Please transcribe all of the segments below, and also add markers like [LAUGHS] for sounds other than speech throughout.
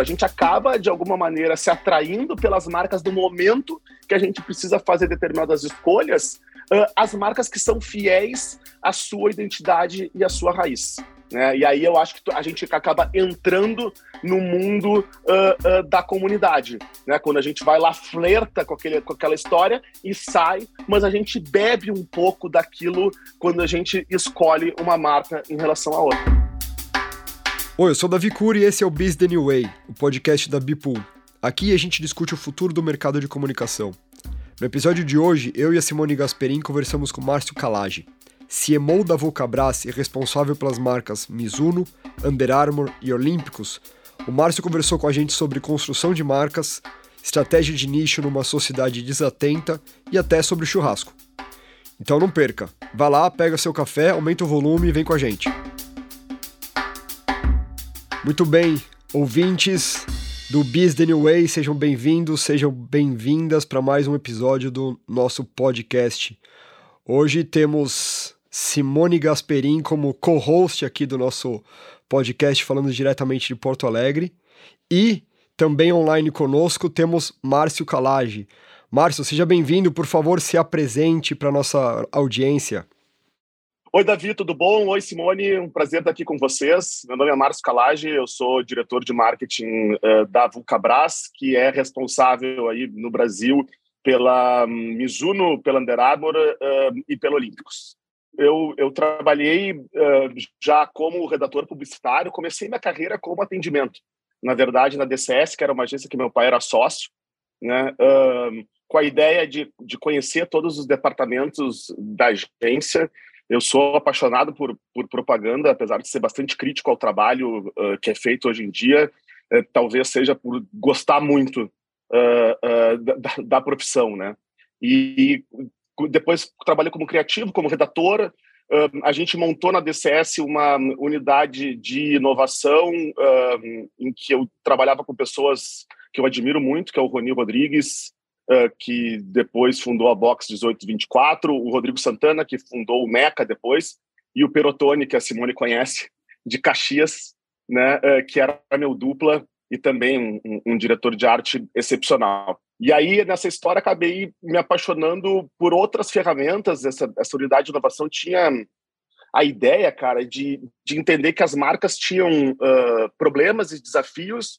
A gente acaba, de alguma maneira, se atraindo pelas marcas do momento que a gente precisa fazer determinadas escolhas, uh, as marcas que são fiéis à sua identidade e à sua raiz. Né? E aí eu acho que a gente acaba entrando no mundo uh, uh, da comunidade, né? Quando a gente vai lá, flerta com, aquele, com aquela história e sai, mas a gente bebe um pouco daquilo quando a gente escolhe uma marca em relação a outra. Oi, eu sou o Davi Cury e esse é o Biz The New Way, o podcast da Bipool. Aqui a gente discute o futuro do mercado de comunicação. No episódio de hoje, eu e a Simone Gasperin conversamos com Márcio Calage, CMO da Vulcabras e responsável pelas marcas Mizuno, Under Armour e Olímpicos. O Márcio conversou com a gente sobre construção de marcas, estratégia de nicho numa sociedade desatenta e até sobre churrasco. Então não perca, vá lá, pega seu café, aumenta o volume e vem com a gente. Muito bem, ouvintes do Biz The New Way, sejam bem-vindos, sejam bem-vindas para mais um episódio do nosso podcast. Hoje temos Simone Gasperin como co-host aqui do nosso podcast, falando diretamente de Porto Alegre. E também online conosco temos Márcio Calage. Márcio, seja bem-vindo, por favor, se apresente para nossa audiência. Oi, Davi, tudo bom? Oi, Simone, um prazer estar aqui com vocês. Meu nome é Márcio Calage, eu sou diretor de marketing uh, da Vulcabras, que é responsável aí no Brasil pela um, Mizuno, pela Under Armour uh, e pela Olímpicos. Eu, eu trabalhei uh, já como redator publicitário, comecei minha carreira como atendimento. Na verdade, na DCS, que era uma agência que meu pai era sócio, né? com a ideia de, de conhecer todos os departamentos da agência eu sou apaixonado por, por propaganda, apesar de ser bastante crítico ao trabalho uh, que é feito hoje em dia. Uh, talvez seja por gostar muito uh, da, da, profissão, né? E, e, depois trabalhei como criativo, como redator. a gente montou na DCS uma unidade de inovação em que eu trabalhava com pessoas que eu admiro muito, que é o Roni Rodrigues, que depois fundou a Box 1824, o Rodrigo Santana, que fundou o Meca depois, e o Perotone, que a Simone conhece, de Caxias, né, uh, que era meu dupla e também um, um, um, diretor de arte excepcional. E aí, nessa história, acabei me apaixonando por outras ferramentas. Essa, essa unidade de inovação tinha a ideia, cara, de, de entender que as marcas tinham uh, problemas e desafios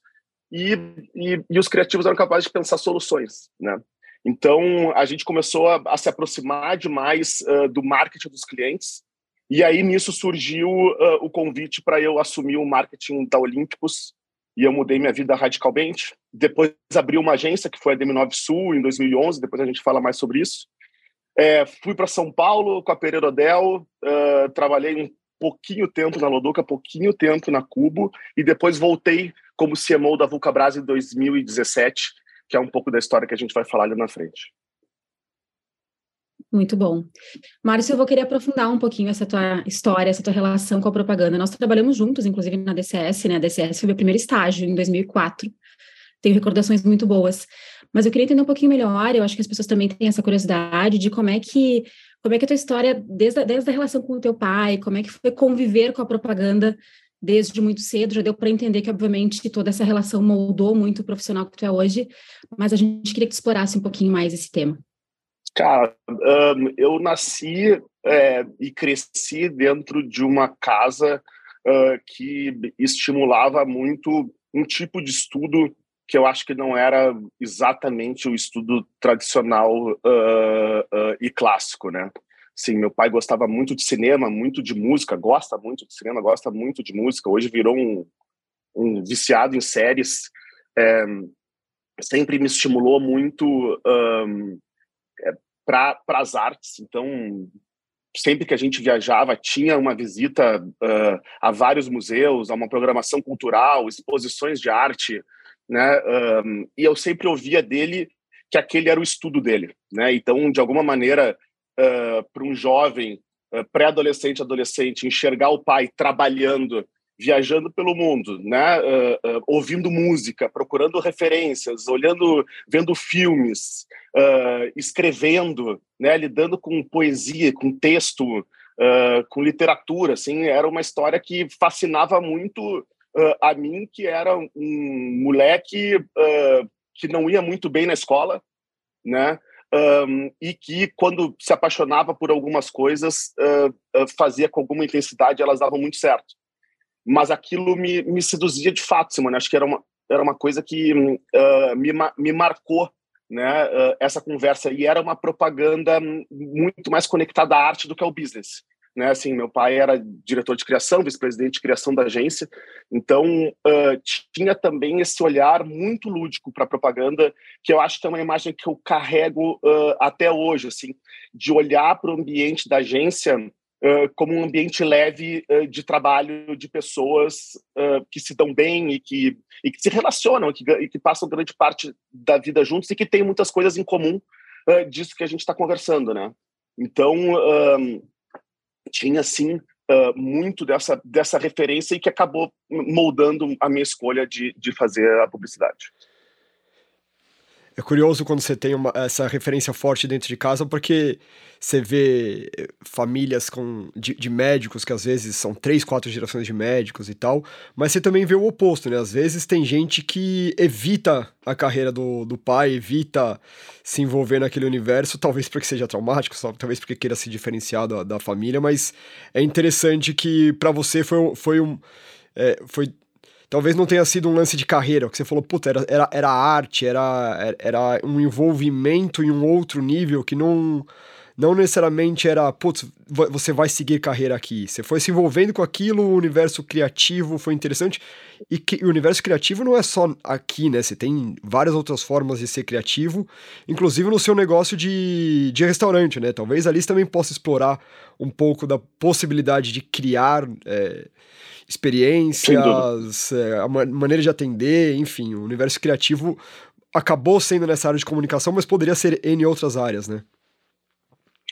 e, e, e, os criativos eram capazes de pensar soluções, né? Então a gente começou a, a se aproximar demais uh, do marketing dos clientes e aí nisso surgiu uh, o convite para eu assumir o marketing da Olímpicos e eu mudei minha vida radicalmente. Depois abri uma agência que foi a DM9 Sul em 2011. Depois a gente fala mais sobre isso. É, fui para São Paulo com a Pereira Odell, uh, trabalhei um pouquinho tempo na Loduca, pouquinho tempo na Cubo e depois voltei como CMO da Vulcabras em 2017, que é um pouco da história que a gente vai falar ali na frente. Muito bom. Márcio, eu vou querer aprofundar um pouquinho essa tua história, essa tua relação com a propaganda. Nós trabalhamos juntos, inclusive na DCS, né? A DCS foi meu primeiro estágio em 2004. Tenho recordações muito boas. Mas eu queria entender um pouquinho melhor, eu acho que as pessoas também têm essa curiosidade de como é que como é que a tua história, desde a, desde a relação com o teu pai, como é que foi conviver com a propaganda desde muito cedo, já deu para entender que, obviamente, toda essa relação moldou muito o profissional que tu é hoje, mas a gente queria que tu explorasse um pouquinho mais esse tema. Cara, um, eu nasci é, e cresci dentro de uma casa uh, que estimulava muito um tipo de estudo que eu acho que não era exatamente o estudo tradicional uh, uh, e clássico, né? Sim, meu pai gostava muito de cinema, muito de música, gosta muito de cinema, gosta muito de música. Hoje virou um, um viciado em séries. É, sempre me estimulou muito um, é, para as artes. Então, sempre que a gente viajava, tinha uma visita uh, a vários museus, a uma programação cultural, exposições de arte, né? Um, e eu sempre ouvia dele que aquele era o estudo dele, né? Então, de alguma maneira, uh, para um jovem, uh, pré-adolescente, adolescente, enxergar o pai trabalhando, viajando pelo mundo, né, uh, ouvindo música, procurando referências, olhando, vendo filmes, escrevendo, né, lidando com poesia, com texto, com literatura, assim, era uma história que fascinava muito uh, a mim, que era um moleque uh, que não ia muito bem na escola, né? Um, e que, quando se apaixonava por algumas coisas, uh, fazia com alguma intensidade, elas davam muito certo. Mas aquilo me, me seduzia de fato, Simone. Acho que era uma, era uma coisa que me, me marcou né, essa conversa. E era uma propaganda muito mais conectada à arte do que ao business né? Assim, meu pai era diretor de criação, vice-presidente de criação da agência, então uh, tinha também esse olhar muito lúdico para propaganda, que eu acho que é uma imagem que eu carrego uh, até hoje, assim, de olhar para o ambiente da agência uh, como um ambiente leve de trabalho de pessoas que se dão bem e que, e que se relacionam, que, e que passam grande parte da vida juntos e que têm muitas coisas em comum disso que a gente está conversando, né? Então, tinha sim uh, muito dessa, dessa referência e que acabou moldando a minha escolha de, de fazer a publicidade. É curioso quando você tem uma, essa referência forte dentro de casa, porque você vê eh, famílias com, de, de, médicos, que às vezes são três, quatro gerações de médicos e tal, mas você também vê o oposto, né? Às vezes tem gente que evita a carreira do, do pai, evita se envolver naquele universo, talvez porque seja traumático, talvez porque queira se diferenciar da, da família, mas é interessante que para você foi, foi um. É, foi talvez não tenha sido um lance de carreira, o que você falou, puta, era, era, era arte, era, era um envolvimento em um outro nível que não não necessariamente era, putz, você vai seguir carreira aqui. Você foi se envolvendo com aquilo, o universo criativo foi interessante. E que, o universo criativo não é só aqui, né? Você tem várias outras formas de ser criativo, inclusive no seu negócio de, de restaurante, né? Talvez ali você também possa explorar um pouco da possibilidade de criar. É, experiências, é, a maneira de atender, enfim, o universo criativo acabou sendo nessa área de comunicação, mas poderia ser em outras áreas, né?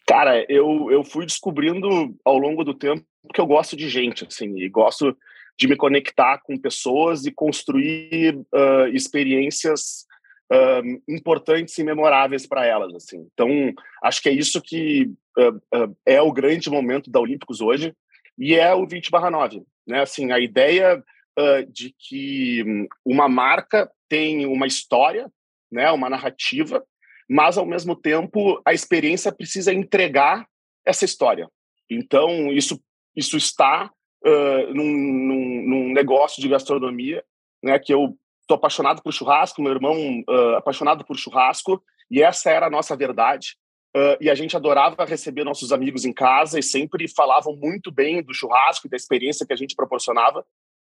Cara, eu, eu fui descobrindo ao longo do tempo que eu gosto de gente, assim, e gosto de me conectar com pessoas e construir uh, experiências uh, importantes e memoráveis para elas, assim. Então, acho que é isso que uh, é o grande momento da Olímpicos hoje e é o 20/9, né? Assim, a ideia de que uma marca tem uma história, né, uma narrativa mas ao mesmo tempo a experiência precisa entregar essa história. Então isso isso está uh, num, num, num, negócio de gastronomia, né? Que eu estou apaixonado por churrasco, meu irmão uh, apaixonado por churrasco e essa era a nossa verdade. Uh, e a gente adorava receber nossos amigos em casa e sempre falavam muito bem do churrasco e da experiência que a gente proporcionava.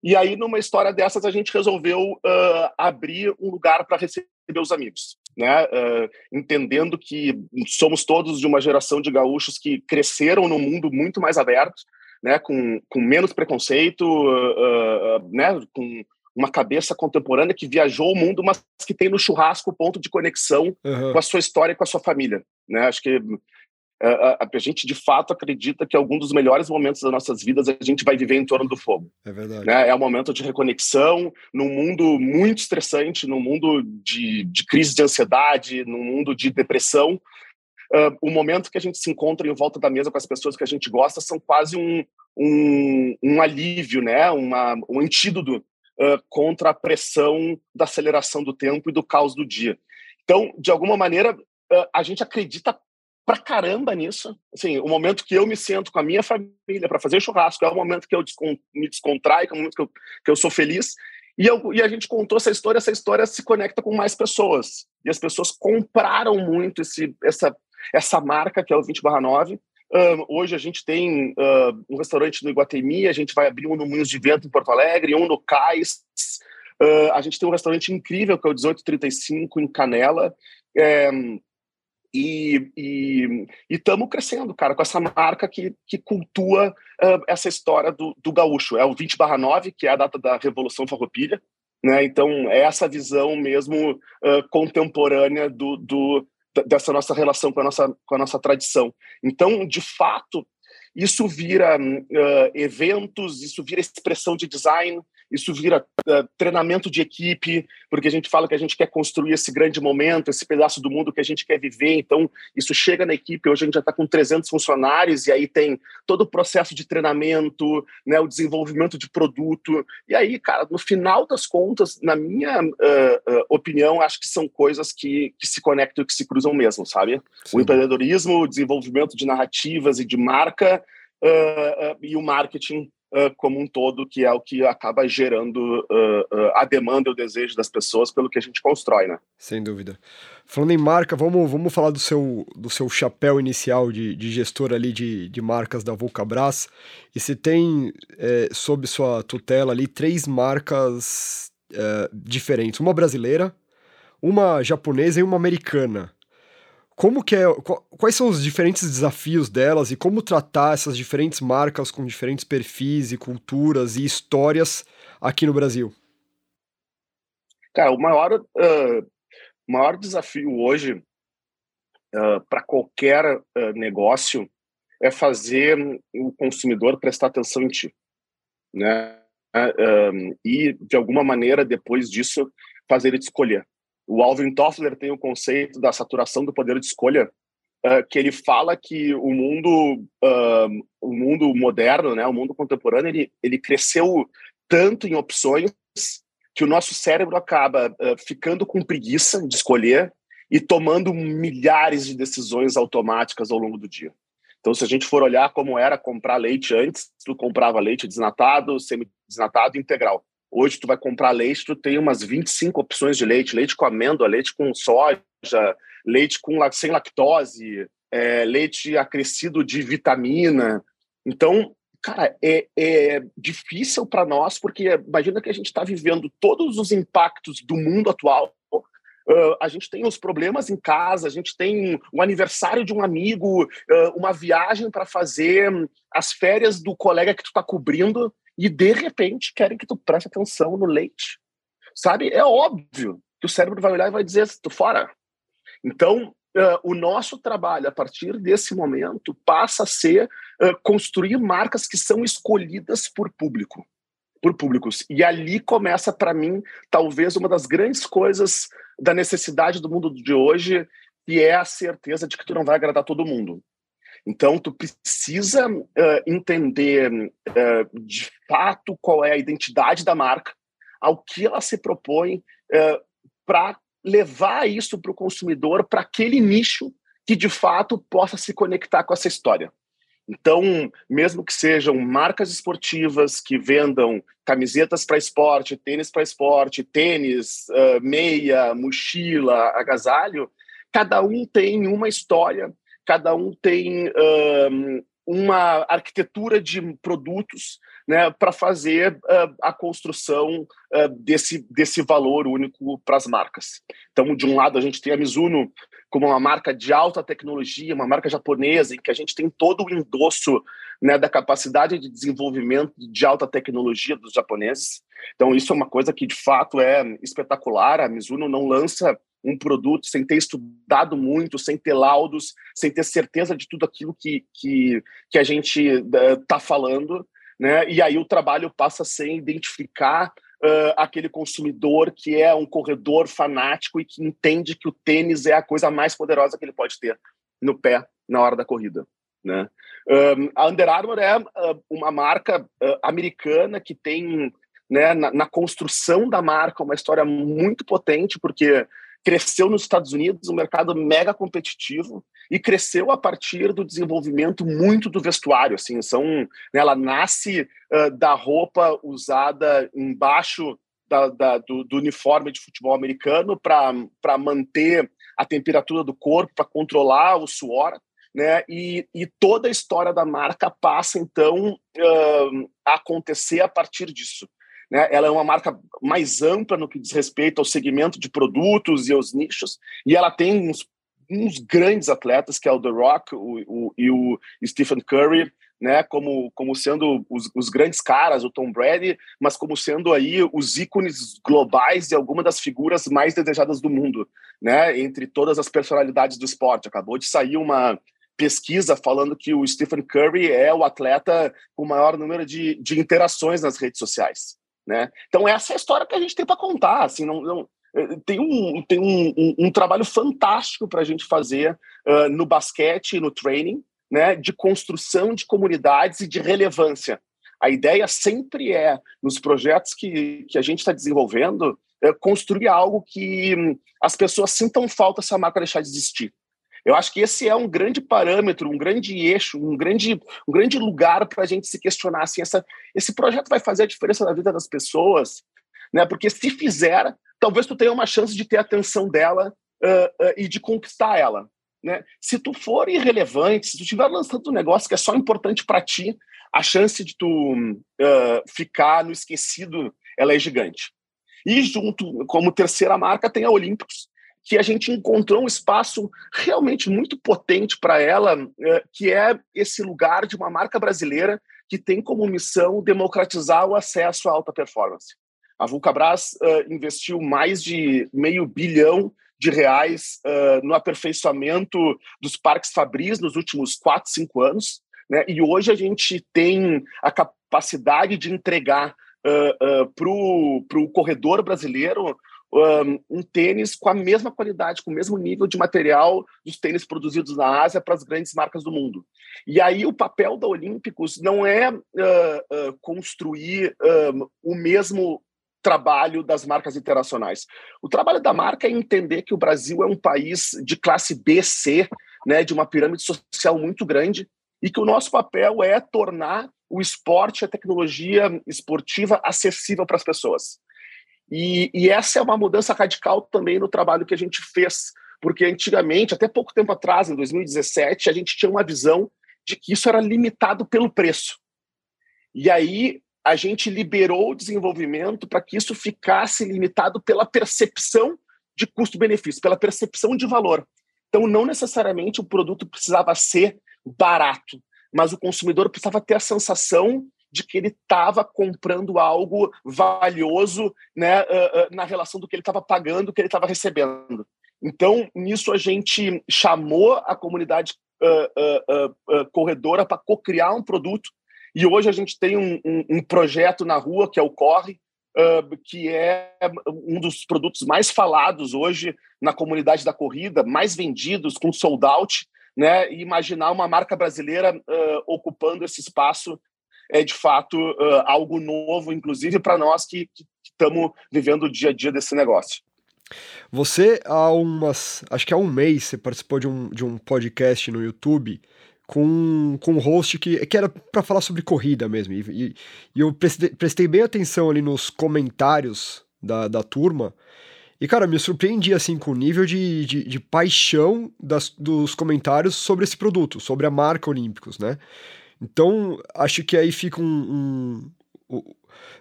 E aí, numa história dessas, a gente resolveu uh, abrir um lugar para receber os amigos, né? Uh, entendendo que somos todos de uma geração de gaúchos que cresceram num mundo muito mais aberto, né? Com, com menos preconceito, uh, né? Com uma cabeça contemporânea que viajou o mundo, mas que tem no churrasco ponto de conexão uhum. com a sua história e com a sua família, né? Acho que a, a, gente de fato acredita que algum dos melhores momentos das nossas vidas a gente vai viver em torno do fogo. É verdade. Né? É um momento de reconexão, num mundo muito estressante, num mundo de, de crise de ansiedade, num mundo de depressão. Uh, o momento que a gente se encontra em volta da mesa com as pessoas que a gente gosta são quase um, um, um alívio, né? Uma, um antídoto uh, contra a pressão da aceleração do tempo e do caos do dia. Então, de alguma maneira, a gente acredita pra caramba nisso. Assim, o momento que eu me sento com a minha família para fazer churrasco é o momento que eu me descontraio, é o momento que eu, que eu sou feliz. E, eu, e, a gente contou essa história, essa história se conecta com mais pessoas. E as pessoas compraram muito esse, essa, essa marca, que é o 20 9. Um, hoje a gente tem uh, um restaurante no Iguatemi, a gente vai abrir um no Moinhos de Vento em Porto Alegre, um no Cais. Uh, a gente tem um restaurante incrível, que é o 1835, em Canela. É, e estamos crescendo, cara, com essa marca que, que cultua uh, essa história do, do gaúcho. É o 20 barra 9, que é a data da Revolução Farroupilha, né? Então, é essa visão mesmo uh, contemporânea do, do, dessa nossa relação com a nossa, com a nossa tradição. Então, de fato, isso vira uh, eventos, isso vira expressão de design, isso vira uh, treinamento de equipe, porque a gente fala que a gente quer construir esse grande momento, esse pedaço do mundo que a gente quer viver. Então, isso chega na equipe. Hoje a gente já está com 300 funcionários e aí tem todo o processo de treinamento, né, o desenvolvimento de produto. E aí, cara, no final das contas, na minha uh, uh, opinião, acho que são coisas que, que se conectam e que se cruzam mesmo, sabe? Sim. O empreendedorismo, o desenvolvimento de narrativas e de marca e o marketing uh, como um todo, que é o que acaba gerando uh, a demanda e o desejo das pessoas pelo que a gente constrói, né? Sem dúvida. Falando em marca, vamos, vamos falar do seu, do seu chapéu inicial de, de gestor ali de, de marcas da Vulcabras. E você tem, é, sob sua tutela ali, três marcas é, diferentes. Uma brasileira, uma japonesa e uma americana como que é, quais são os diferentes desafios delas e como tratar essas diferentes marcas com diferentes perfis e culturas e histórias aqui no Brasil? Cara, o maior, uh, maior desafio hoje uh, para qualquer uh, negócio é fazer o consumidor prestar atenção em ti, né? e de alguma maneira depois disso fazer ele te escolher. O Alvin Toffler tem o conceito da saturação do poder de escolha, uh, que ele fala que o mundo, uh, o mundo moderno, né, o mundo contemporâneo, ele, ele cresceu tanto em opções que o nosso cérebro acaba uh, ficando com preguiça de escolher e tomando milhares de decisões automáticas ao longo do dia. Então, se a gente for olhar como era comprar leite antes, tu comprava leite desnatado, semi-desnatado integral. Hoje tu vai comprar leite, tu tem umas 25 opções de leite, leite com amêndoa, leite com soja, leite com sem lactose, é, leite acrescido de vitamina. Então, cara, é, é difícil para nós, porque imagina que a gente está vivendo todos os impactos do mundo atual. Uh, a gente tem os problemas em casa, a gente tem o aniversário de um amigo, uh, uma viagem para fazer, as férias do colega que tu está cobrindo, e de repente querem que tu preste atenção no leite. Sabe? É óbvio que o cérebro vai olhar e vai dizer: tu fora. Então, uh, o nosso trabalho a partir desse momento passa a ser uh, construir marcas que são escolhidas por público, por públicos. E ali começa para mim talvez uma das grandes coisas da necessidade do mundo de hoje, que é a certeza de que tu não vai agradar todo mundo. Então, tu precisa uh, entender uh, de fato qual é a identidade da marca, ao que ela se propõe uh, para levar isso para o consumidor, para aquele nicho que de fato possa se conectar com essa história. Então, mesmo que sejam marcas esportivas que vendam camisetas para esporte, tênis para esporte, tênis, meia, mochila, agasalho, cada um tem uma história cada um tem um, uma arquitetura de produtos né, para fazer uh, a construção uh, desse, desse valor único para as marcas. Então, de um lado, a gente tem a Mizuno como uma marca de alta tecnologia, uma marca japonesa, em que a gente tem todo o endosso né, da capacidade de desenvolvimento de alta tecnologia dos japoneses. Então, isso é uma coisa que, de fato, é espetacular. A Mizuno não lança um produto sem ter estudado muito, sem ter laudos, sem ter certeza de tudo aquilo que, que, que a gente está uh, falando, né? E aí o trabalho passa a ser identificar uh, aquele consumidor que é um corredor fanático e que entende que o tênis é a coisa mais poderosa que ele pode ter no pé na hora da corrida. Né? Um, a Under Armour é uh, uma marca uh, americana que tem né, na, na, construção da marca uma história muito potente, porque cresceu nos Estados Unidos, um mercado mega competitivo, e cresceu a partir do desenvolvimento muito do vestuário. Assim, são, né, ela nasce uh, da roupa usada embaixo da, da, do, do, uniforme de futebol americano para manter a temperatura do corpo, para controlar o suor. Né? E, e, toda a história da marca passa, então, uh, a acontecer a partir disso. Né? Ela é uma marca mais ampla no que diz respeito ao segmento de produtos e aos nichos, e ela tem uns, uns grandes atletas, que é o The Rock o, o, e o Stephen Curry, né, como, como sendo os, os, grandes caras, o Tom Brady, mas como sendo aí os ícones globais e algumas das figuras mais desejadas do mundo, né, entre todas as personalidades do esporte. Acabou de sair uma pesquisa falando que o Stephen Curry é o atleta com o maior número de, de interações nas redes sociais Né? Então, essa é a história que a gente tem para contar. Assim, não, não, eh, tem um, tem um, um, um trabalho fantástico para a gente fazer uh, no basquete e no training, né, de construção de comunidades e de relevância. A ideia sempre é, nos projetos que, que a gente está desenvolvendo, é construir algo que hum, as pessoas sintam falta se a marca deixar de existir. Eu acho que esse é um grande parâmetro, um grande eixo, um grande, um grande lugar para a gente se questionar assim, essa, esse projeto vai fazer a diferença na vida das pessoas, né? Porque se fizer, talvez tu tenha uma chance de ter a atenção dela uh, uh, e de conquistar ela, né? Se tu for irrelevante, se tu estiver lançando um negócio que é só importante para ti, a chance de tu uh, ficar no esquecido ela é gigante. E junto, como terceira marca, tem a Olímpicos, que a gente encontrou um espaço realmente muito potente para ela, eh, que é esse lugar de uma marca brasileira que tem como missão democratizar o acesso à alta performance. A Vulcabras uh, investiu mais de meio bilhão de reais uh, no aperfeiçoamento dos parques Fabris nos últimos quatro, cinco anos, né? E hoje a gente tem a capacidade de entregar uh, uh, para o corredor brasileiro um, um, tênis com a mesma qualidade, com o mesmo nível de material dos tênis produzidos na Ásia para as grandes marcas do mundo. E aí o papel da Olímpicos não é uh, uh, construir um, o mesmo trabalho das marcas internacionais. O trabalho da marca é entender que o Brasil é um país de classe B, C, né, de uma pirâmide social muito grande, e que o nosso papel é tornar o esporte, a tecnologia esportiva acessível para as pessoas. E, e, essa é uma mudança radical também no trabalho que a gente fez, porque antigamente, até pouco tempo atrás, em 2017, a gente tinha uma visão de que isso era limitado pelo preço. E aí a gente liberou o desenvolvimento para que isso ficasse limitado pela percepção de custo-benefício, pela percepção de valor. Então, não necessariamente o produto precisava ser barato, mas o consumidor precisava ter a sensação de que ele estava comprando algo valioso né, uh, uh, na relação do que ele estava pagando, que ele estava recebendo. Então, nisso a gente chamou a comunidade uh, corredora para co-criar um produto. E hoje a gente tem um, um, um projeto na rua, que é o Corre, que é um dos produtos mais falados hoje na comunidade da corrida, mais vendidos, com sold out, né? E imaginar uma marca brasileira ocupando esse espaço é de fato uh, algo novo, inclusive para nós que estamos vivendo o dia a dia desse negócio. Você, há umas. Acho que há um mês, você participou de um, de um podcast no YouTube com, com um host que, que era para falar sobre corrida mesmo. E, e, eu prestei, prestei, bem atenção ali nos comentários da, da turma. E, cara, me surpreendi, assim, com o nível de, de, de paixão das, dos comentários sobre esse produto, sobre a marca Olímpicos, né? Então, acho que aí fica um, um, um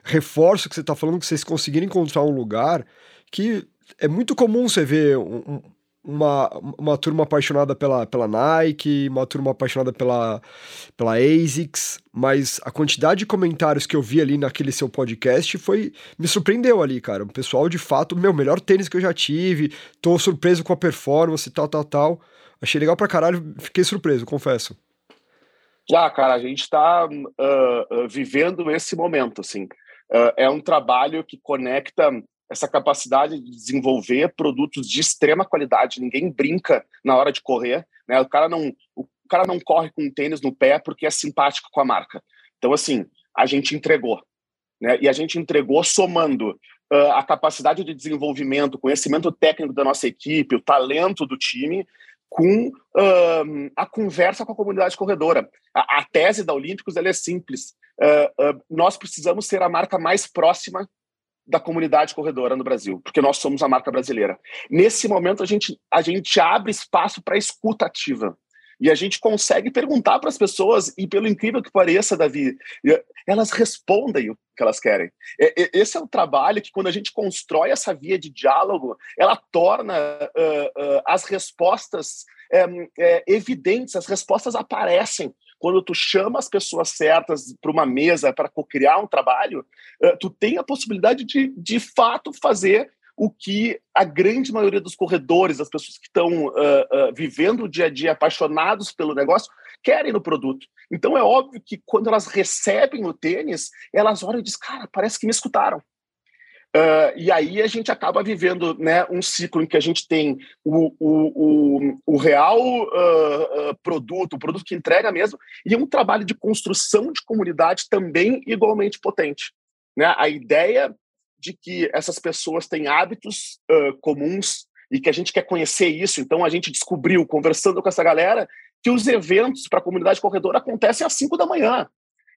reforço que você está falando, que vocês conseguiram encontrar um lugar que é muito comum você ver um, uma, uma turma apaixonada pela, pela Nike, uma turma apaixonada pela, pela ASICS, mas a quantidade de comentários que eu vi ali naquele seu podcast foi me surpreendeu ali, cara. O pessoal, de fato, meu, melhor tênis que eu já tive, tô surpreso com a performance, tal, tal, tal. Achei legal pra caralho, fiquei surpreso, confesso. Ah, cara, a gente está uh, uh, vivendo esse momento, assim. Uh, é um trabalho que conecta essa capacidade de desenvolver produtos de extrema qualidade. Ninguém brinca na hora de correr, né? O cara não, o cara não corre com um tênis no pé porque é simpático com a marca. Então, assim, a gente entregou, né? E a gente entregou somando a capacidade de desenvolvimento, o conhecimento técnico da nossa equipe, o talento do time, com uh, a conversa com a comunidade corredora. A, a tese da Olímpicos é simples. Uh, uh, nós precisamos ser a marca mais próxima da comunidade corredora no Brasil, porque nós somos a marca brasileira. Nesse momento, a gente, a gente abre espaço para escuta ativa. E a gente consegue perguntar para as pessoas, e pelo incrível que pareça, Davi, elas respondem o que elas querem. Esse é o trabalho que, quando a gente constrói essa via de diálogo, ela torna uh, uh, as respostas é, evidentes, as respostas aparecem. Quando tu chama as pessoas certas para uma mesa para criar um trabalho, uh, tu tem a possibilidade de, de fato, fazer o que a grande maioria dos corredores, das pessoas que estão uh, uh, vivendo o dia a dia apaixonados pelo negócio, querem no produto. Então é óbvio que quando elas recebem o tênis, elas olham e dizem, cara, parece que me escutaram. Uh, e aí a gente acaba vivendo né, um ciclo em que a gente tem o, o, o, o real uh, uh, produto, o produto que entrega mesmo, e um trabalho de construção de comunidade também igualmente potente. Né? A ideia de que essas pessoas têm hábitos comuns e que a gente quer conhecer isso, então a gente descobriu, conversando com essa galera, que os eventos para a comunidade corredora acontecem às 5 da manhã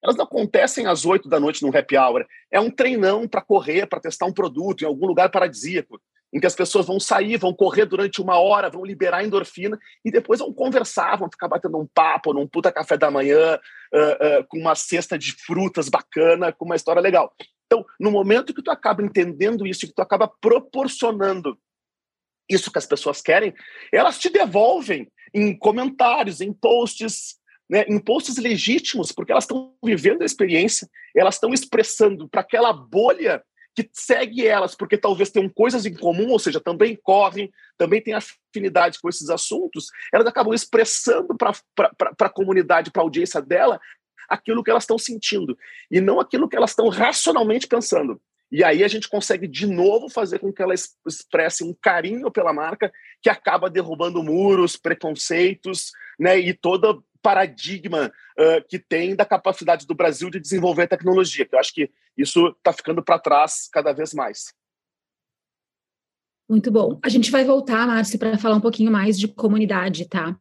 elas não acontecem às oito da noite no happy hour. É um treinão para correr, para testar um produto em algum lugar paradisíaco, em que as pessoas vão sair, vão correr durante uma hora, vão liberar endorfina e depois vão conversar, vão ficar batendo um papo num puta café da manhã, uh, uh, com uma cesta de frutas bacana, com uma história legal. Então, no momento que tu acaba entendendo isso, que tu acaba proporcionando isso que as pessoas querem, elas te devolvem em comentários, em posts, né, em posts legítimos, porque elas estão vivendo a experiência, elas estão expressando para aquela bolha que segue elas, porque talvez tenham coisas em comum, ou seja, também correm, também têm afinidade com esses assuntos, elas acabam expressando para a comunidade, para a audiência dela, aquilo que elas estão sentindo, e não aquilo que elas estão racionalmente pensando. E aí a gente consegue de novo fazer com que ela expresse um carinho pela marca que acaba derrubando muros, preconceitos, né, e toda paradigma uh, que tem da capacidade do Brasil de desenvolver tecnologia, que eu acho que isso está ficando para trás cada vez mais. Muito bom. A gente vai voltar, Márcio, para falar um pouquinho mais de comunidade, tá?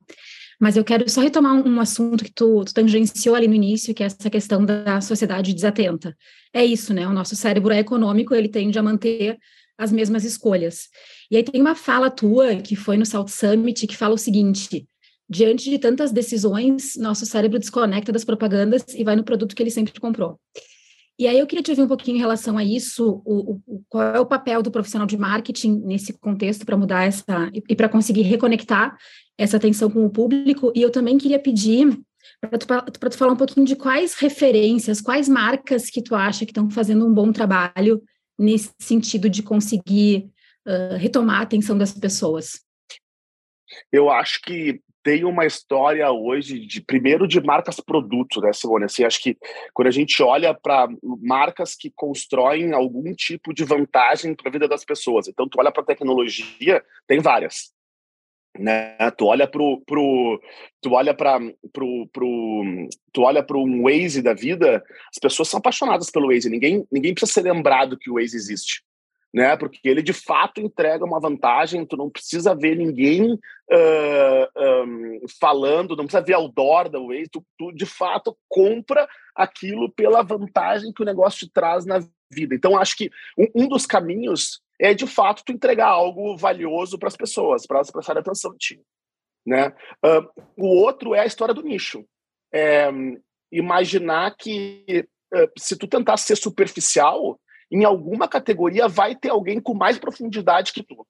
Mas eu quero só retomar um, assunto que tu, tu, tangenciou ali no início, que é essa questão da sociedade desatenta. É isso, né? O nosso cérebro é econômico, ele tende a manter as mesmas escolhas. E aí tem uma fala tua, que foi no South Summit, que fala o seguinte: diante de tantas decisões, nosso cérebro desconecta das propagandas e vai no produto que ele sempre comprou. E aí eu queria te ouvir um pouquinho em relação a isso, o, o qual é o papel do profissional de marketing nesse contexto para mudar essa e para conseguir reconectar essa atenção com o público. E eu também queria pedir para tu, tu falar um pouquinho de quais referências, quais marcas que tu acha que estão fazendo um bom trabalho nesse sentido de conseguir uh, retomar a atenção das pessoas. Eu acho que tem uma história hoje de primeiro de marcas produto, né, Simone? Assim, acho que quando a gente olha para marcas que constroem algum tipo de vantagem para a vida das pessoas, então tu olha para tecnologia, tem várias. Né? Tu olha pro, pro tu olha para pro, pro tu olha para um Waze da vida, as pessoas são apaixonadas pelo Waze. Ninguém ninguém precisa ser lembrado que o Waze existe né? Porque ele de fato entrega uma vantagem. Tu não precisa ver ninguém uh, um, falando, não precisa ver outdoor da Waze. Tu, tu, de fato compra aquilo pela vantagem que o negócio te traz na vida. Então acho que um, um dos caminhos é de fato tu entregar algo valioso para as pessoas, para elas prestarem atenção em ti, né? Uh, o outro é a história do nicho. É, imaginar que uh, se tu tentar ser superficial em alguma categoria vai ter alguém com mais profundidade que tu.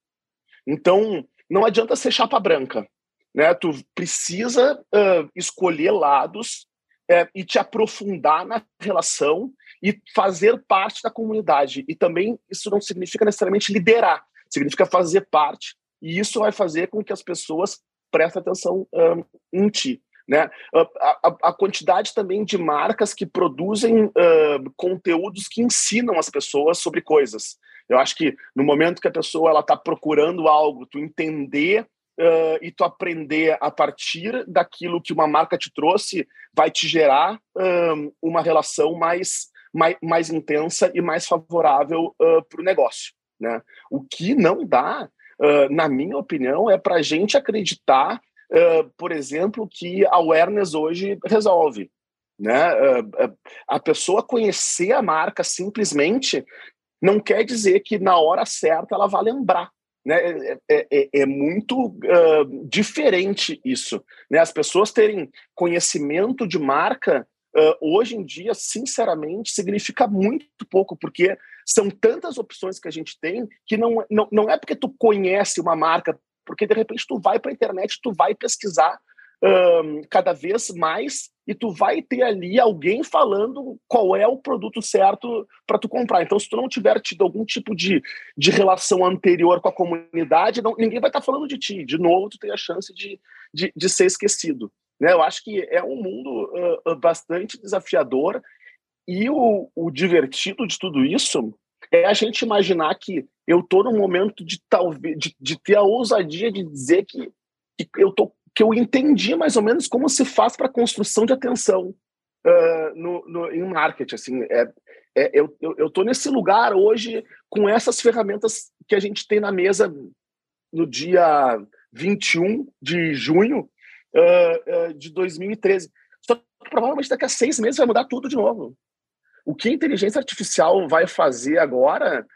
Então, não adianta ser chapa branca. Né? Tu precisa uh, escolher lados é, e te aprofundar na relação e fazer parte da comunidade. E também isso não significa necessariamente liderar, significa fazer parte. E isso vai fazer com que as pessoas prestem atenção um, em ti. Né? A, a, a, quantidade também de marcas que produzem uh, conteúdos que ensinam as pessoas sobre coisas. Eu acho que no momento que a pessoa ela está procurando algo, tu entender uh, e tu aprender a partir daquilo que uma marca te trouxe, vai te gerar uh, uma relação mais, mais, mais intensa e mais favorável para o negócio. Né? O que não dá, na minha opinião, é para a gente acreditar uh, por exemplo, que a awareness hoje resolve. Né? Uh, a pessoa conhecer a marca simplesmente não quer dizer que na hora certa ela vai lembrar. Né? É, é, é, é muito uh, diferente isso. Né? As pessoas terem conhecimento de marca Uh, hoje em dia, sinceramente, significa muito pouco, porque são tantas opções que a gente tem que não, não, não é porque tu conhece uma marca porque de repente tu vai para a internet, tu vai pesquisar um, cada vez mais e tu vai ter ali alguém falando qual é o produto certo para tu comprar. Então, se tu não tiver tido algum tipo de, de relação anterior com a comunidade, não, ninguém vai estar tá falando de ti. De novo, tu tem a chance de, de, de ser esquecido. Né? Eu acho que é um mundo uh, bastante desafiador e o, o divertido de tudo isso é a gente imaginar que eu estou num momento de talvez de, de, ter a ousadia de dizer que, que eu tô que eu entendi mais ou menos como se faz para construção de atenção uh, no, no, em marketing. Assim, é, é, eu estou nesse lugar hoje com essas ferramentas que a gente tem na mesa no dia 21 de junho uh, uh, de 2013. Só que provavelmente daqui a seis meses vai mudar tudo de novo. O que a inteligência artificial vai fazer agora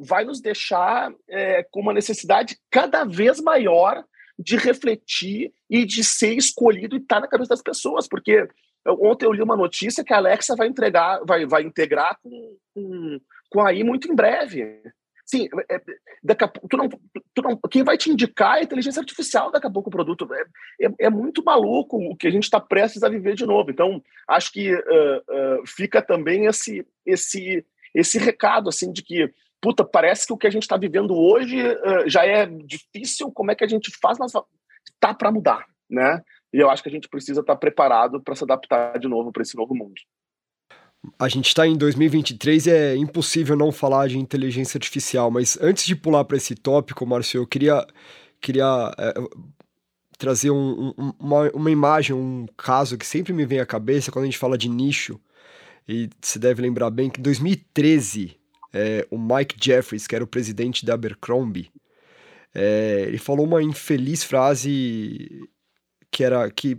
vai nos deixar é, com uma necessidade cada vez maior de refletir e de ser escolhido e estar tá na cabeça das pessoas, porque ontem eu li uma notícia que a Alexa vai entregar, vai, vai integrar com, com, com a AI muito em breve. Sim, é, daqui a, tu não, tu não, quem vai te indicar é a inteligência artificial daqui a pouco o produto. É, é, é muito maluco o que a gente está prestes a viver de novo. Então, acho que uh, uh, fica também esse, esse, esse recado assim de que puta, parece que o que a gente está vivendo hoje uh, já é difícil, como é que a gente faz, mas tá para mudar, né? E eu acho que a gente precisa estar tá preparado para se adaptar de novo para esse novo mundo. A gente está em 2023 e é impossível não falar de inteligência artificial, mas antes de pular para esse tópico, Márcio, eu queria, queria é, trazer um, um, uma, uma imagem, um caso que sempre me vem à cabeça quando a gente fala de nicho, e se deve lembrar bem que em 2013 é, o Mike Jeffries, que era o presidente da Abercrombie, é, ele falou uma infeliz frase que era que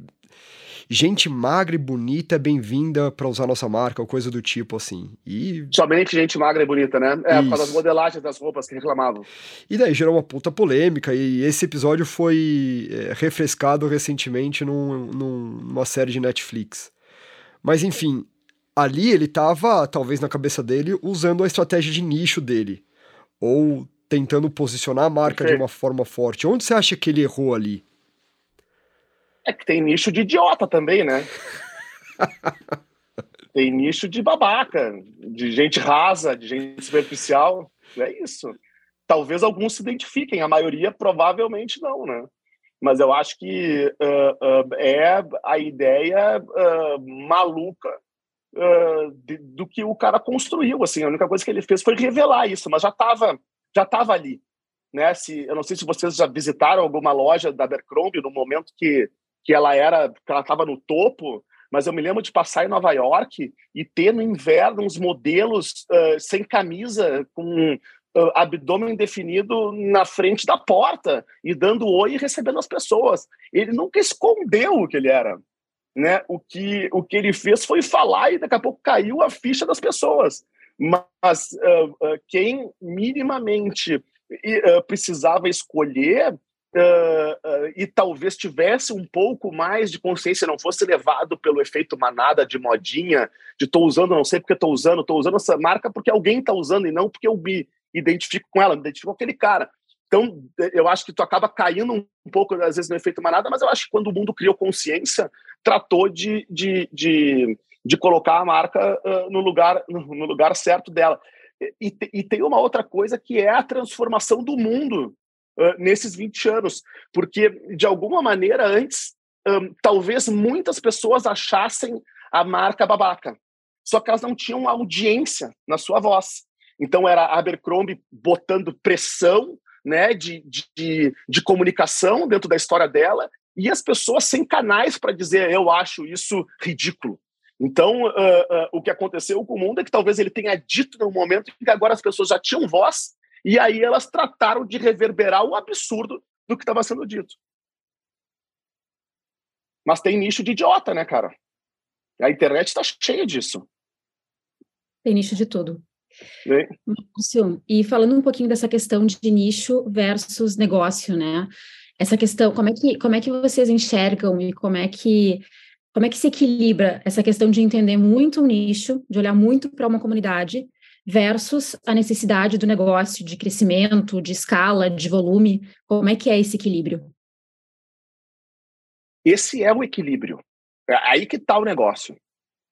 gente magra e bonita é bem-vinda para usar nossa marca, ou coisa do tipo assim. E somente gente magra e bonita, né? É por causa das modelagens das roupas que reclamavam. E daí gerou uma puta polêmica e esse episódio foi é, refrescado recentemente num, num, numa série de Netflix. Mas enfim, ali ele estava, talvez na cabeça dele, usando a estratégia de nicho dele. Ou tentando posicionar a marca de uma forma forte. Onde você acha que ele errou ali? É que tem nicho de idiota também, né? [LAUGHS] tem nicho de babaca, de gente rasa, de gente superficial. É isso. Talvez alguns se identifiquem, a maioria provavelmente não, né? Mas eu acho que uh, uh, é a ideia uh, maluca uh, de, do que o cara construiu. Assim, a única coisa que ele fez foi revelar isso, mas já estava já tava ali. Né? Se, eu não sei se vocês já visitaram alguma loja da Abercrombie no momento que, que ela era que ela estava no topo, mas eu me lembro de passar em Nova York e ter no inverno uns modelos uh, sem camisa, com uh, abdômen definido na frente da porta e dando oi e recebendo as pessoas. Ele nunca escondeu o que ele era né, o, que, o que ele fez foi falar e daqui a pouco caiu a ficha das pessoas. Mas uh, uh, quem minimamente uh, precisava escolher e talvez tivesse um pouco mais de consciência, não fosse levado pelo efeito manada de modinha, de estou usando, não sei porque estou usando, estou usando essa marca porque alguém está usando e não porque eu me identifico com ela, me identifico com aquele cara. Então, eu acho que tu acaba caindo um pouco, às vezes, no efeito manada, mas eu acho que quando o mundo criou consciência, tratou de, de, de, de colocar a marca uh, no, lugar, no lugar certo dela. E, e, tem uma outra coisa que é a transformação do mundo uh, nesses 20 anos, porque, de alguma maneira, antes, um, talvez muitas pessoas achassem a marca babaca, só que elas não tinham audiência na sua voz. Então, era a Abercrombie botando pressão né, de, de, de comunicação dentro da história dela e as pessoas sem canais para dizer eu acho isso ridículo. Então, uh, uh, o que aconteceu com o mundo é que talvez ele tenha dito no momento que agora as pessoas já tinham voz e aí elas trataram de reverberar o absurdo do que estava sendo dito. Mas tem nicho de idiota, né, cara? A internet está cheia disso. Tem nicho de tudo. Márcio, e falando um pouquinho dessa questão de nicho versus negócio, né? Essa questão, como é que, como é que vocês enxergam e como é que como é que se equilibra essa questão de entender muito o nicho, de olhar muito para uma comunidade versus a necessidade do negócio, de crescimento, de escala, de volume? Como é que é esse equilíbrio? Esse é o equilíbrio. É aí que está o negócio,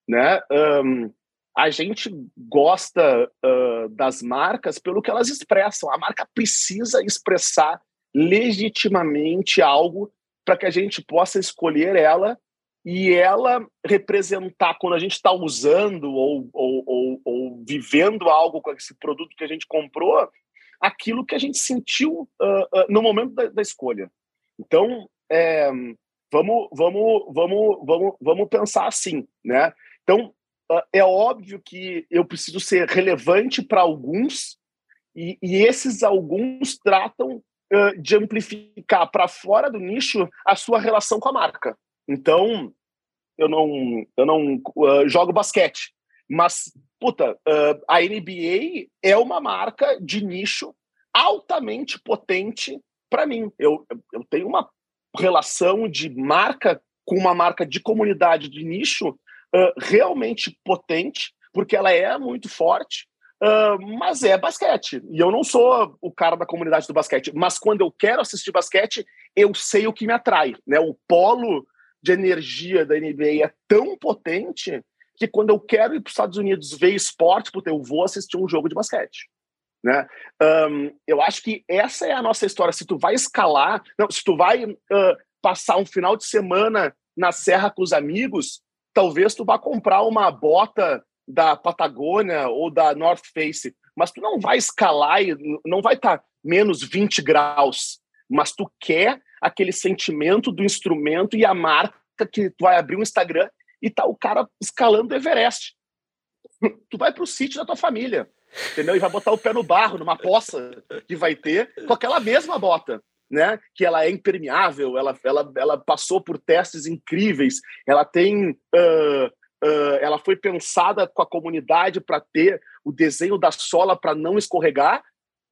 né? Um, a gente gosta uh, das marcas pelo que elas expressam. A marca precisa expressar legitimamente algo para que a gente possa escolher ela e ela representar, quando a gente está usando ou, ou, ou, ou, vivendo algo com esse produto que a gente comprou, aquilo que a gente sentiu uh, uh, no momento da, da escolha. Então, é, vamos, vamos, vamos, vamos, vamos pensar assim, né? Então, é óbvio que eu preciso ser relevante para alguns e, e, esses alguns tratam de amplificar para fora do nicho a sua relação com a marca. Então, eu não, eu não jogo basquete, mas, puta, uh, a NBA é uma marca de nicho altamente potente para mim. Eu, eu tenho uma relação de marca com uma marca de comunidade de nicho uh, realmente potente, porque ela é muito forte, uh, mas é basquete. E eu não sou o cara da comunidade do basquete, mas quando eu quero assistir basquete, eu sei o que me atrai. Né? O polo de energia da NBA é tão potente que quando eu quero ir para os Estados Unidos ver esporte, puta, eu vou assistir um jogo de basquete. Né? Um, eu acho que essa é a nossa história. Se tu vai escalar, não, se tu vai uh, passar um final de semana na serra com os amigos, talvez tu vá comprar uma bota da Patagônia ou da North Face, mas tu não vai escalar e não vai estar tá menos 20 graus, mas tu quer aquele sentimento do instrumento e a marca que tu vai abrir um Instagram e tá o cara escalando o Everest. [LAUGHS] Tu vai para o sítio da tua família, entendeu? E vai botar o pé no barro, numa poça que vai ter, com aquela mesma bota, né? Que ela é impermeável, ela, ela, ela passou por testes incríveis, ela tem. Uh, uh, ela foi pensada com a comunidade para ter o desenho da sola para não escorregar,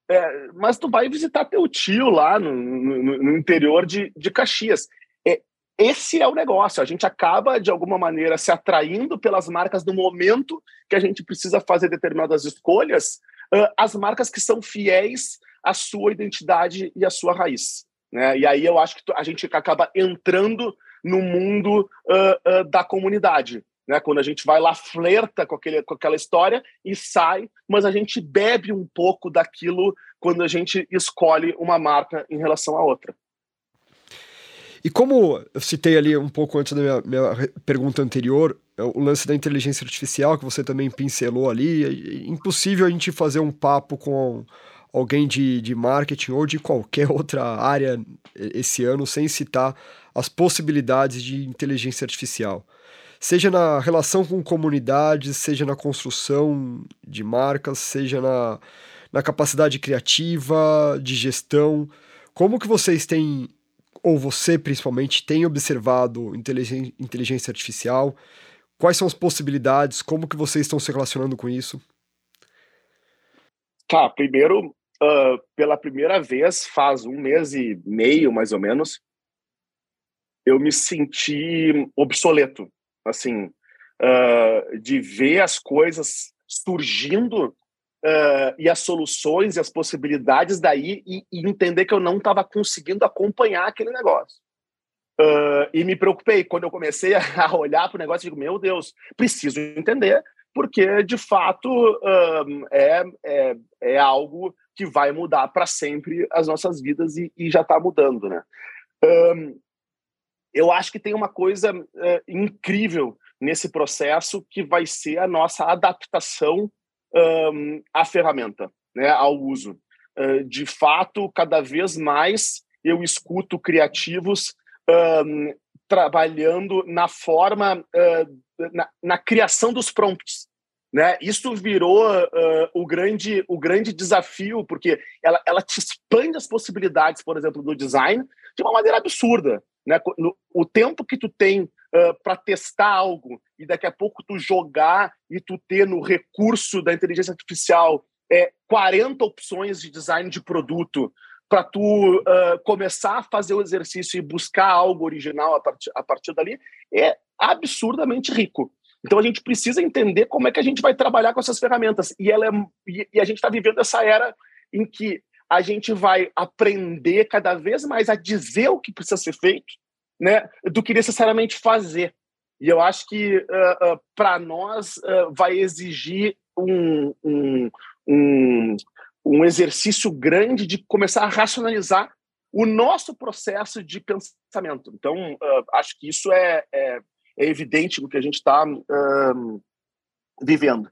é, mas tu vai visitar teu tio lá no, no, no interior de, de Caxias. É, esse é o negócio. A gente acaba, de alguma maneira, se atraindo pelas marcas no momento que a gente precisa fazer determinadas escolhas, uh, as marcas que são fiéis à sua identidade e à sua raiz. Né? E aí eu acho que a gente acaba entrando no mundo uh, da comunidade né? Quando a gente vai lá, flerta com, aquele, com aquela história e sai, mas a gente bebe um pouco daquilo quando a gente escolhe uma marca em relação à outra. E como eu citei ali um pouco antes da minha, minha pergunta anterior, é o lance da inteligência artificial, que você também pincelou ali, é impossível a gente fazer um papo com alguém de, de marketing ou de qualquer [LAUGHS] outra área esse ano sem citar as possibilidades de inteligência artificial seja na relação com comunidades, seja na construção de marcas, seja na, na capacidade criativa, de gestão. Como que vocês têm, ou você principalmente, tem observado inteligência artificial? Quais são as possibilidades? Como que vocês estão se relacionando com isso? Tá, primeiro, uh, pela primeira vez, faz um mês e meio, mais ou menos, eu me senti obsoleto assim, uh, de ver as coisas surgindo uh, e as soluções e as possibilidades daí e, e entender que eu não estava conseguindo acompanhar aquele negócio. Uh, e me preocupei quando eu comecei a [LAUGHS] olhar para o negócio digo, meu Deus, preciso entender, porque de fato é, é, é algo que vai mudar para sempre as nossas vidas e, e já está mudando, né? Um, eu acho que tem uma coisa uh, incrível nesse processo que vai ser a nossa adaptação um, à ferramenta, né, ao uso. Uh, de fato, cada vez mais eu escuto criativos um, trabalhando na forma, uh, na, na, criação dos prompts. Né? Isso virou uh, o, grande, o grande desafio, porque ela, ela te expande as possibilidades, por exemplo, do design, de uma maneira absurda. Né? No, o tempo que tu tem uh, para testar algo e daqui a pouco tu jogar e tu ter no recurso da inteligência artificial é, 40 opções de design de produto para tu uh, começar a fazer o exercício e buscar algo original a partir, a partir dali, é absurdamente rico. Então a gente precisa entender como é que a gente vai trabalhar com essas ferramentas. E, ela é, e, e a gente está vivendo essa era em que a gente vai aprender cada vez mais a dizer o que precisa ser feito, né, do que necessariamente fazer. E eu acho que uh, uh, para nós uh, vai exigir um, um, um, um exercício grande de começar a racionalizar o nosso processo de pensamento. Então, acho que isso é, é, é, evidente no que a gente está vivendo.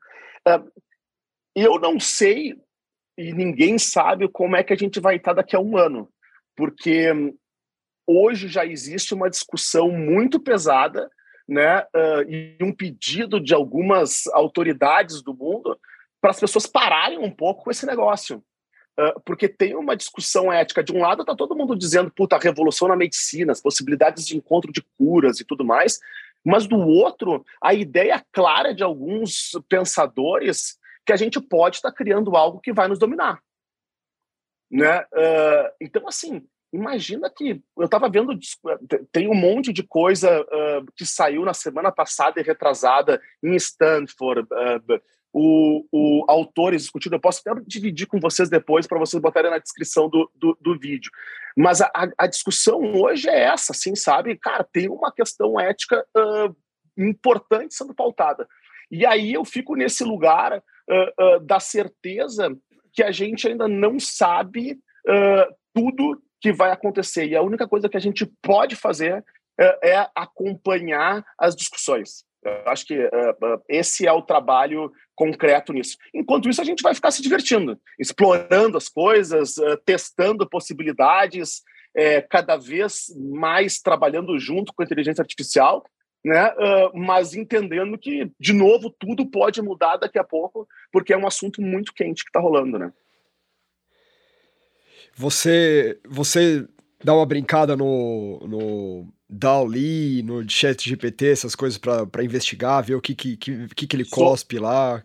eu não sei e ninguém sabe como é que a gente vai estar daqui a um ano, porque hoje já existe uma discussão muito pesada né, uh, e um pedido de algumas autoridades do mundo para as pessoas pararem um pouco com esse negócio. Uh, porque tem uma discussão ética. De um lado, está todo mundo dizendo, puta, a revolução na medicina, as possibilidades de encontro de curas e tudo mais, mas do outro, a ideia clara de alguns pensadores que a gente pode estar tá criando algo que vai nos dominar. Né? Uh, então, assim, imagina que eu estava vendo tem um monte de coisa uh, que saiu na semana passada e retrasada em Stanford uh, o, o autores discutindo eu posso até dividir com vocês depois para vocês botarem na descrição do, do, do vídeo mas a, a, discussão hoje é essa assim sabe cara tem uma questão ética uh, importante sendo pautada e aí eu fico nesse lugar da certeza que a gente ainda não sabe tudo que vai acontecer. E a única coisa que a gente pode fazer é, acompanhar as discussões. Eu acho que uh, esse é o trabalho concreto nisso. Enquanto isso, a gente vai ficar se divertindo, explorando as coisas, uh, testando possibilidades, uh, cada vez mais trabalhando junto com a inteligência artificial, né? mas entendendo que, de novo, tudo pode mudar daqui a pouco, porque é um assunto muito quente que está rolando. Né? Você, você dá uma brincada no, no DALI, no chat GPT, essas coisas para investigar, ver o que, que, que, que ele cospe sou... lá?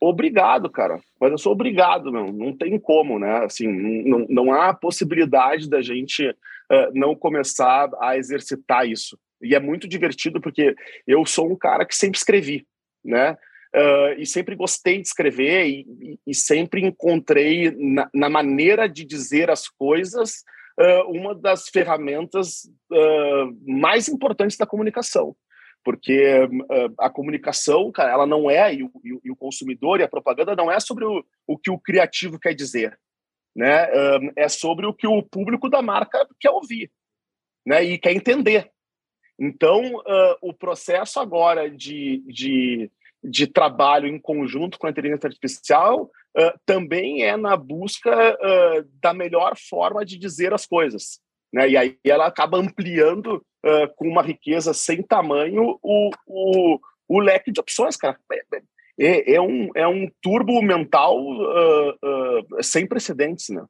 Obrigado, cara. Mas eu sou obrigado, não. Não tem como, né? Assim, não, não há possibilidade da gente uh, não começar a exercitar isso. E é muito divertido porque eu sou um cara que sempre escrevi, né? Uh, e sempre gostei de escrever e, e, e sempre encontrei na, na, maneira de dizer as coisas uh, uma das ferramentas uh, mais importantes da comunicação. Porque a comunicação, cara, ela não é, e o, e o, consumidor e a propaganda não é sobre o, o que o criativo quer dizer, né? é sobre o que o público da marca quer ouvir né? e quer entender. Então, o processo agora de, de de trabalho em conjunto com a inteligência artificial uh, também é na busca uh, da melhor forma de dizer as coisas. Né? E aí ela acaba ampliando uh, com uma riqueza sem tamanho o, o, o leque de opções, cara. É, é, é um, é um turbo mental sem precedentes, né?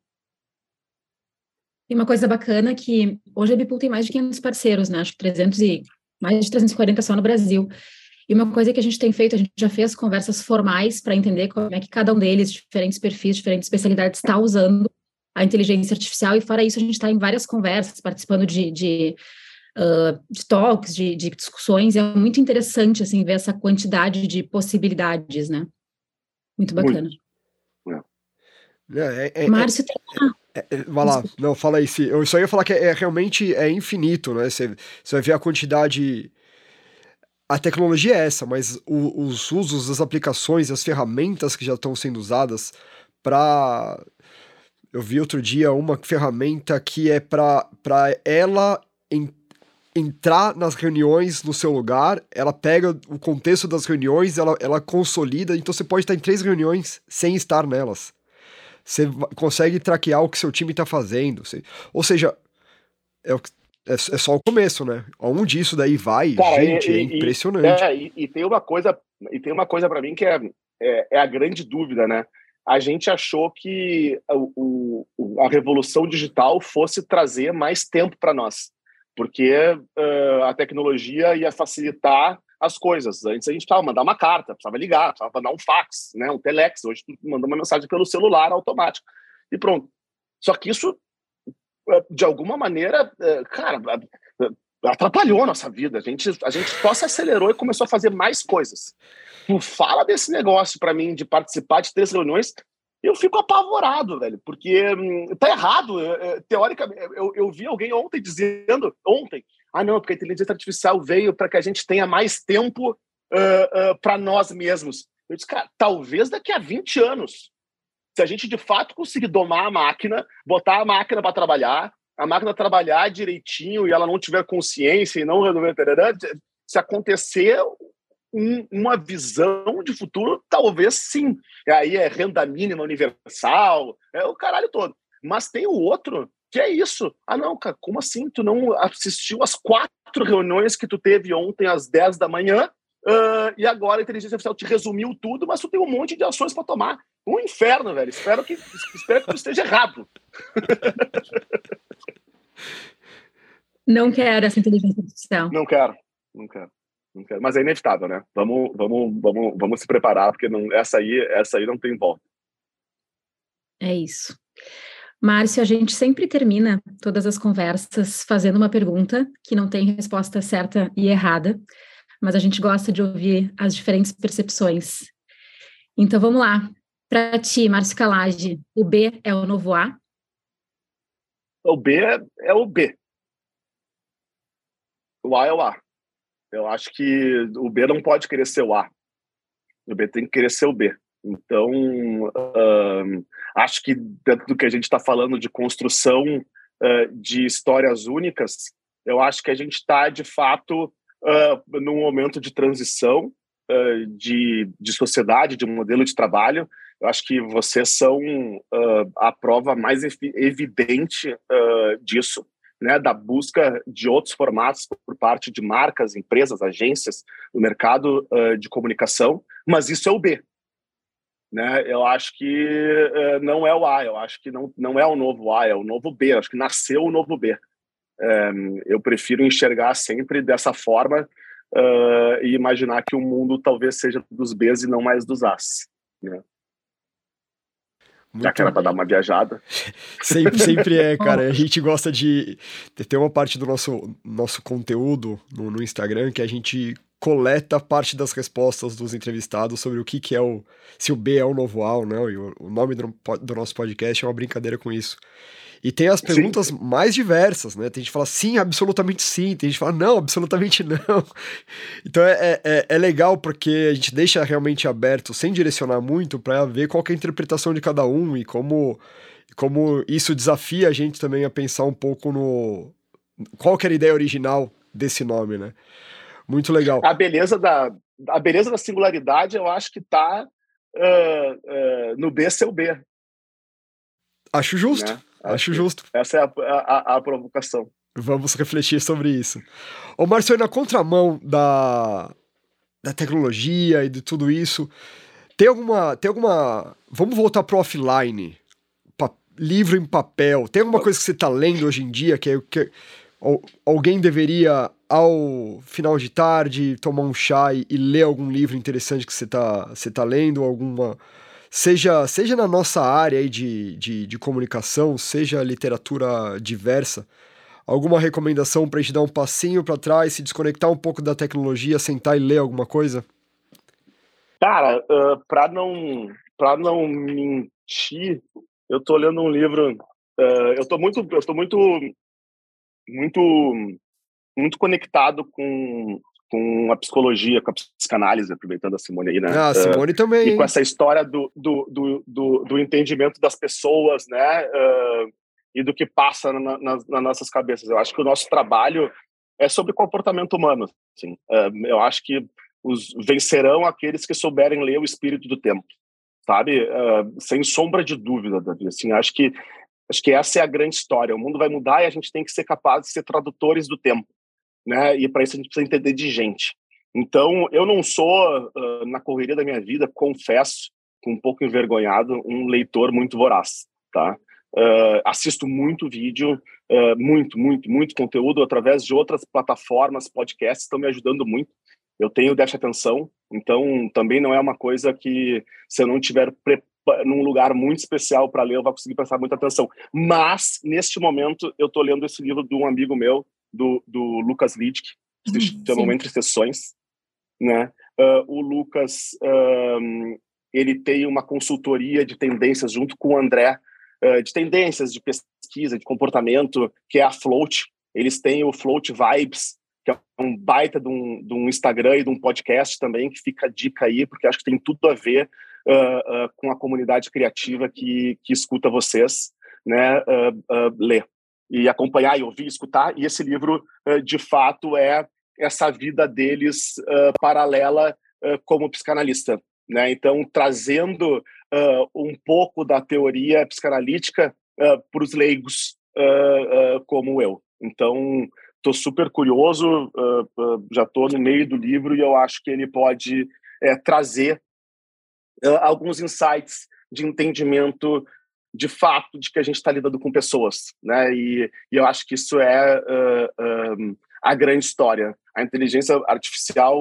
E uma coisa bacana que hoje a Bipool tem mais de 500 parceiros, né? Acho que 300 e mais de 340 só no Brasil. E uma coisa que a gente tem feito, a gente já fez conversas formais para entender como é que cada um deles, diferentes perfis, diferentes especialidades, está usando a inteligência artificial, e fora isso, a gente está em várias conversas, participando de, de, uh, de talks, de, de, discussões, e é muito interessante, assim, ver essa quantidade de possibilidades, né? Muito bacana. Muito. É, é, é, Márcio, tem... É, é, vai lá, [LAUGHS] não, fala aí. Se, eu só ia falar que é, realmente é infinito, né? Você, você vai ver a quantidade a tecnologia é essa, mas o, os usos, as aplicações, as ferramentas que já estão sendo usadas para. Eu vi outro dia uma ferramenta que é para ela en, entrar nas reuniões no seu lugar, ela pega o contexto das reuniões, ela, ela consolida, então você pode estar em três reuniões sem estar nelas. Você consegue traquear o que seu time está fazendo. Você, ou seja, é é, é só o começo, né? Um disso daí vai, Cara, gente, e, é impressionante. É, e, e, tem uma coisa, e tem uma coisa para mim que é, é, é, a grande dúvida, né? A gente achou que o, o a revolução digital fosse trazer mais tempo para nós, porque uh, a tecnologia ia facilitar as coisas. Antes a gente precisava mandar uma carta, precisava ligar, precisava mandar um fax, né? um telex. Hoje tu manda uma mensagem pelo celular automático e pronto. Só que isso é, de alguma maneira, é, cara, atrapalhou a nossa vida. A gente, a gente só se acelerou e começou a fazer mais coisas. Tu fala desse negócio para mim de participar de três reuniões, eu fico apavorado, velho, porque hum, tá errado. teoricamente, eu, eu vi alguém ontem dizendo, ontem, ah, não, porque a inteligência artificial veio para que a gente tenha mais tempo uh, uh, para nós mesmos. Eu disse, cara, talvez daqui a 20 anos, se a gente de fato conseguir domar a máquina, botar a máquina para trabalhar, a máquina trabalhar direitinho e ela não tiver consciência e não resolver, se acontecer um, uma visão de futuro, talvez sim. E aí é renda mínima universal, é o caralho todo. Mas tem o outro, que é isso. Ah, não, cara, como assim? Tu não assistiu às quatro reuniões que tu teve ontem às 10 da manhã uh, e agora a inteligência artificial te resumiu tudo, mas tu tem um monte de ações para tomar. Um inferno, velho. Espero que, espero que tu esteja errado. Não quero essa inteligência artificial. Não quero, não quero. Não quero. Mas é inevitável, né? Vamos, vamos, vamos, vamos se preparar, porque não, essa, aí, essa aí não tem volta. É isso. Márcio, a gente sempre termina todas as conversas fazendo uma pergunta que não tem resposta certa e errada, mas a gente gosta de ouvir as diferentes percepções. Então vamos lá. Para ti, Márcio Calage, o B é o novo A? O B é, é o B. O A é o A. Eu acho que o B não pode querer o A. O B tem que querer o B. Então, uh, acho que dentro do que a gente está falando de construção uh, de histórias únicas, eu acho que a gente está, de fato, uh, num momento de transição de, de sociedade, de modelo de trabalho. Eu acho que vocês são a prova mais evidente disso né, da busca de outros formatos por parte de marcas, empresas, agências no mercado uh, de comunicação, mas isso é o B. Né? Eu acho que uh, não é o A, eu acho que não, não é o novo A, é o novo B, eu acho que nasceu o novo B. Um, eu prefiro enxergar sempre dessa forma uh, e imaginar que o mundo talvez seja dos Bs e não mais dos As. Né? Muito... Já que era para dar uma viajada. [LAUGHS] sempre, sempre é, [LAUGHS] cara. A gente gosta de. ter uma parte do nosso, nosso conteúdo no, no Instagram que a gente coleta parte das respostas dos entrevistados sobre o que, que é o. Se o B é o novo A ou não. E o, o nome do, do nosso podcast é uma brincadeira com isso. E tem as perguntas sim. mais diversas, né? Tem gente que fala sim, absolutamente sim, tem gente que fala não, absolutamente [LAUGHS] não. Então é, é, é legal porque a gente deixa realmente aberto, sem direcionar muito, para ver qual é a interpretação de cada um e como, como isso desafia a gente também a pensar um pouco no. Qual era a ideia original desse nome, né? Muito legal. A beleza da, a beleza da singularidade, eu acho que está uh, uh, no B seu B. Acho justo. Né? Acho justo. Essa é a, a, a, provocação. Vamos refletir sobre isso. Ô, Marcelo, na contramão da, da tecnologia e de tudo isso, tem alguma. Tem alguma. Vamos voltar pro offline. Pa, livro em papel. Tem alguma coisa que você está lendo hoje em dia que, que alguém deveria, ao final de tarde, tomar um chá e, e ler algum livro interessante que você está você tá lendo? Alguma seja, seja na nossa área de, de, de comunicação, seja literatura diversa, alguma recomendação para a gente dar um passinho para trás, se desconectar um pouco da tecnologia, sentar e ler alguma coisa? Cara, uh, para não para não mentir, eu tô lendo um livro, uh, eu tô muito eu muito muito muito conectado com com a psicologia, com a psicanálise, aproveitando a Simone aí, né? Ah, a Simone uh, também. E com essa história do, do, do, do, do entendimento das pessoas, né? Uh, e do que passa na, na, nas nossas cabeças. Eu acho que o nosso trabalho é sobre comportamento humano. Assim. Uh, eu acho que os vencerão aqueles que souberem ler o espírito do tempo, sabe? sem sombra de dúvida, Davi. Assim, acho que acho que essa é a grande história. O mundo vai mudar e a gente tem que ser capaz de ser tradutores do tempo né? E para isso a gente precisa entender de gente. Então, eu não sou, uh, na correria da minha vida, confesso, um pouco envergonhado, um leitor muito voraz, tá? Uh, assisto muito vídeo, uh, muito, muito, muito conteúdo através de outras plataformas, podcasts, estão me ajudando muito. Eu tenho déficit atenção, então também não é uma coisa que, se eu não tiver num lugar muito especial para ler, eu vou conseguir prestar muita atenção. Mas, neste momento, eu estou lendo esse livro de um amigo meu, do, do Lucas Littke, que se uhum, chama Entre Sessões. Né? Uh, o Lucas um, ele tem uma consultoria de tendências junto com o André, de tendências de pesquisa, de comportamento, que é a Float. Eles têm o Float Vibes, que é um baita de um, de um, Instagram e de um podcast também, que fica a dica aí, porque acho que tem tudo a ver uh, uh, com a comunidade criativa que, que escuta vocês né, uh, ler. E acompanhar, e ouvir, escutar. E esse livro, de fato, é essa vida deles paralela como psicanalista. Né? Então, trazendo um pouco da teoria psicanalítica para os leigos como eu. Então, estou super curioso, já estou no meio do livro e eu acho que ele pode trazer alguns insights de entendimento de fato de que a gente está lidando com pessoas, né? E, e, eu acho que isso é um, a grande história. A inteligência artificial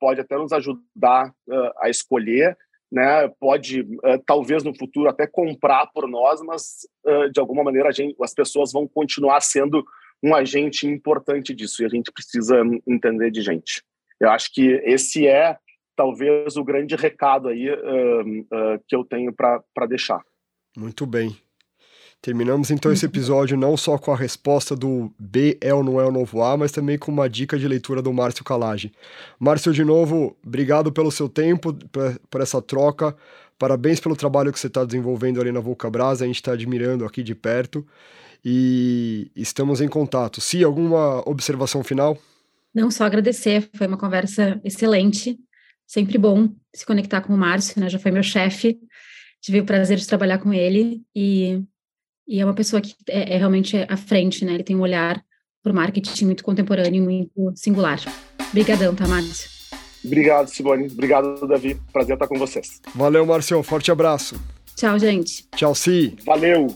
pode até nos ajudar a escolher, né? Pode talvez no futuro até comprar por nós, mas de alguma maneira gente, as pessoas vão continuar sendo um agente importante disso e a gente precisa entender de gente. Eu acho que esse é talvez o grande recado aí uh, uh, que eu tenho para deixar. Muito bem. Terminamos então esse episódio não só com a resposta do B é ou não é o novo A, mas também com uma dica de leitura do Márcio Calage. Márcio, de novo, obrigado pelo seu tempo, por, essa troca. Parabéns pelo trabalho que você está desenvolvendo ali na Vulcabras, a gente está admirando aqui de perto e estamos em contato. Se alguma observação final? Não, só agradecer, foi uma conversa excelente, sempre bom se conectar com o Márcio, né? Já foi meu chefe, tive o prazer de trabalhar com ele e, e é uma pessoa que é, é realmente à frente, né? Ele tem um olhar para o marketing muito contemporâneo, muito singular. Obrigadão, tá, Márcio? Obrigado, Simone. Obrigado, Davi. Prazer estar com vocês. Valeu, Márcio. Forte abraço. Tchau, gente. Tchau, Si. Valeu.